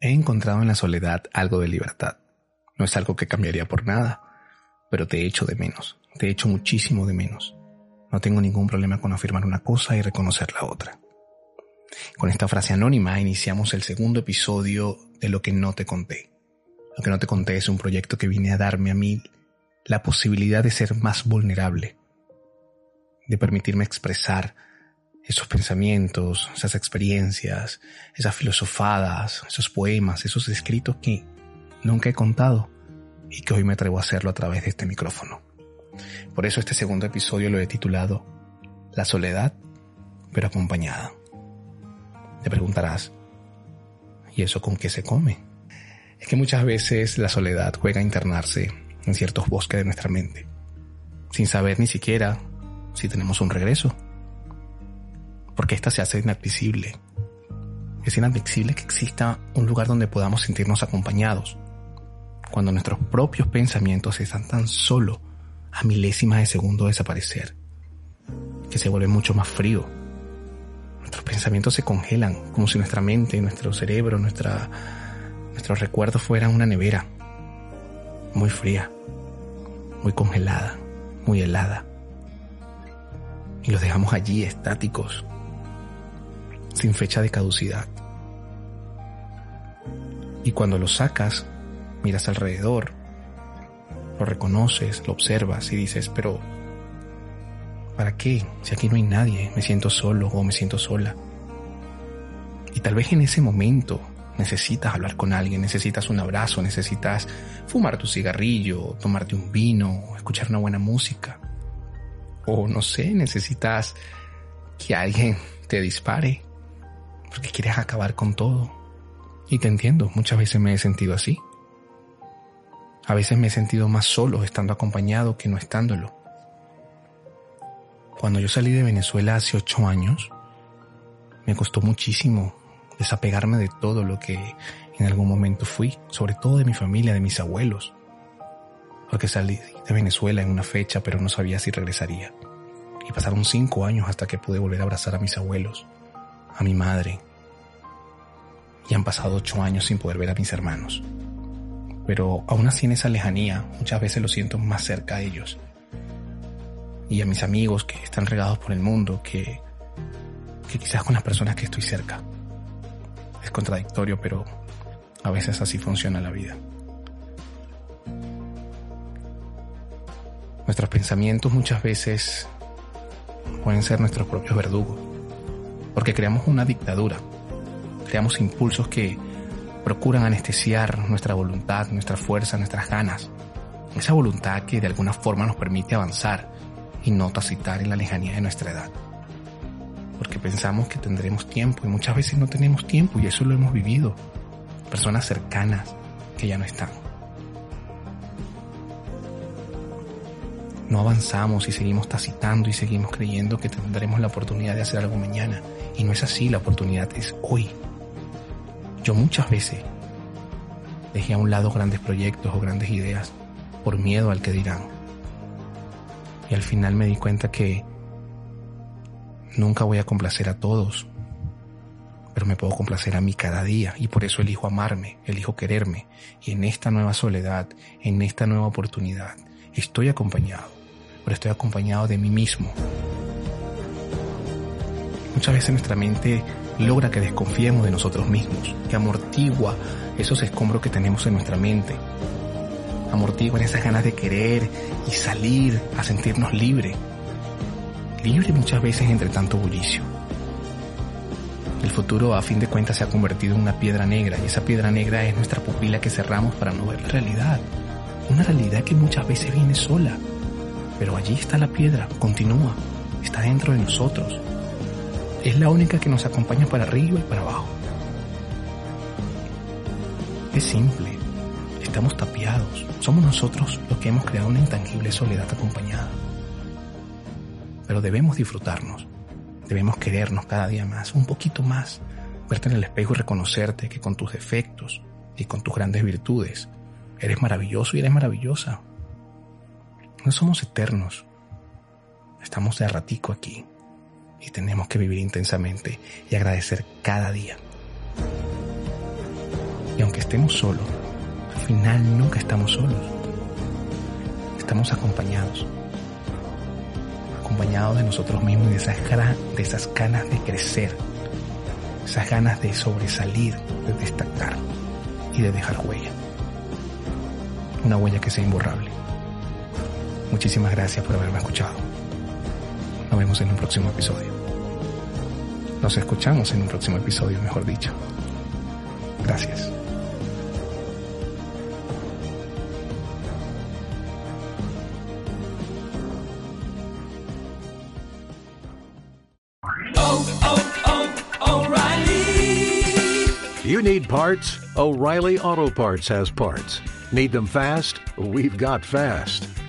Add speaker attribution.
Speaker 1: He encontrado en la soledad algo de libertad. No es algo que cambiaría por nada, pero te echo de menos, te echo muchísimo de menos. No tengo ningún problema con afirmar una cosa y reconocer la otra. Con esta frase anónima iniciamos el segundo episodio de Lo que no te conté. Lo que no te conté es un proyecto que vine a darme a mí la posibilidad de ser más vulnerable, de permitirme expresar esos pensamientos, esas experiencias, esas filosofadas, esos poemas, esos escritos que nunca he contado y que hoy me atrevo a hacerlo a través de este micrófono. Por eso este segundo episodio lo he titulado La soledad, pero acompañada. Te preguntarás, ¿y eso con qué se come? Es que muchas veces la soledad juega a internarse en ciertos bosques de nuestra mente, sin saber ni siquiera si tenemos un regreso porque esta se hace inadmisible. Es inadmisible que exista un lugar donde podamos sentirnos acompañados, cuando nuestros propios pensamientos están tan solo a milésimas de segundo de desaparecer, que se vuelve mucho más frío. Nuestros pensamientos se congelan, como si nuestra mente, nuestro cerebro, nuestros recuerdos fueran una nevera, muy fría, muy congelada, muy helada. Y los dejamos allí estáticos, sin fecha de caducidad. Y cuando lo sacas, miras alrededor, lo reconoces, lo observas y dices, pero ¿para qué? Si aquí no hay nadie, me siento solo o me siento sola. Y tal vez en ese momento necesitas hablar con alguien, necesitas un abrazo, necesitas fumar tu cigarrillo, tomarte un vino, escuchar una buena música. O no sé, necesitas que alguien te dispare porque quieres acabar con todo. Y te entiendo, muchas veces me he sentido así. A veces me he sentido más solo estando acompañado que no estándolo. Cuando yo salí de Venezuela hace ocho años, me costó muchísimo desapegarme de todo lo que en algún momento fui, sobre todo de mi familia, de mis abuelos. Porque salí de Venezuela en una fecha, pero no sabía si regresaría. Y pasaron cinco años hasta que pude volver a abrazar a mis abuelos a mi madre. Y han pasado ocho años sin poder ver a mis hermanos. Pero aún así en esa lejanía muchas veces lo siento más cerca a ellos. Y a mis amigos que están regados por el mundo, que, que quizás con las personas que estoy cerca. Es contradictorio, pero a veces así funciona la vida. Nuestros pensamientos muchas veces pueden ser nuestros propios verdugos porque creamos una dictadura, creamos impulsos que procuran anestesiar nuestra voluntad, nuestra fuerza, nuestras ganas, esa voluntad que de alguna forma nos permite avanzar y no tacitar en la lejanía de nuestra edad. Porque pensamos que tendremos tiempo y muchas veces no tenemos tiempo y eso lo hemos vivido. Personas cercanas que ya no están. No avanzamos y seguimos tacitando y seguimos creyendo que tendremos la oportunidad de hacer algo mañana y no es así, la oportunidad es hoy. Yo muchas veces dejé a un lado grandes proyectos o grandes ideas por miedo al que dirán. Y al final me di cuenta que nunca voy a complacer a todos, pero me puedo complacer a mí cada día y por eso elijo amarme, elijo quererme. Y en esta nueva soledad, en esta nueva oportunidad, estoy acompañado, pero estoy acompañado de mí mismo, Muchas veces nuestra mente logra que desconfiemos de nosotros mismos, que amortigua esos escombros que tenemos en nuestra mente. Amortigua esas ganas de querer y salir a sentirnos libre. Libre muchas veces entre tanto bullicio. El futuro a fin de cuentas se ha convertido en una piedra negra y esa piedra negra es nuestra pupila que cerramos para no ver la realidad. Una realidad que muchas veces viene sola. Pero allí está la piedra, continúa, está dentro de nosotros Es la única que nos acompaña para arriba y para abajo. Es simple. Estamos tapiados. Somos nosotros los que hemos creado una intangible soledad acompañada. Pero debemos disfrutarnos. Debemos querernos cada día más, un poquito más. Verte en el espejo y reconocerte que con tus defectos y con tus grandes virtudes eres maravilloso y eres maravillosa. No somos eternos. Estamos de ratico aquí y tenemos que vivir intensamente y agradecer cada día. Y aunque estemos solos, al final nunca estamos solos. Estamos acompañados. Acompañados de nosotros mismos y de esas, de esas ganas de crecer. Esas ganas de sobresalir, de destacar y de dejar huella. Una huella que sea imborrable. Muchísimas gracias por haberme escuchado. Nos vemos en un próximo episodio. Nos escuchamos en un próximo episodio, mejor dicho. Gracias.
Speaker 2: You need parts? O'Reilly Auto Parts has parts. Need them fast? We've got fast.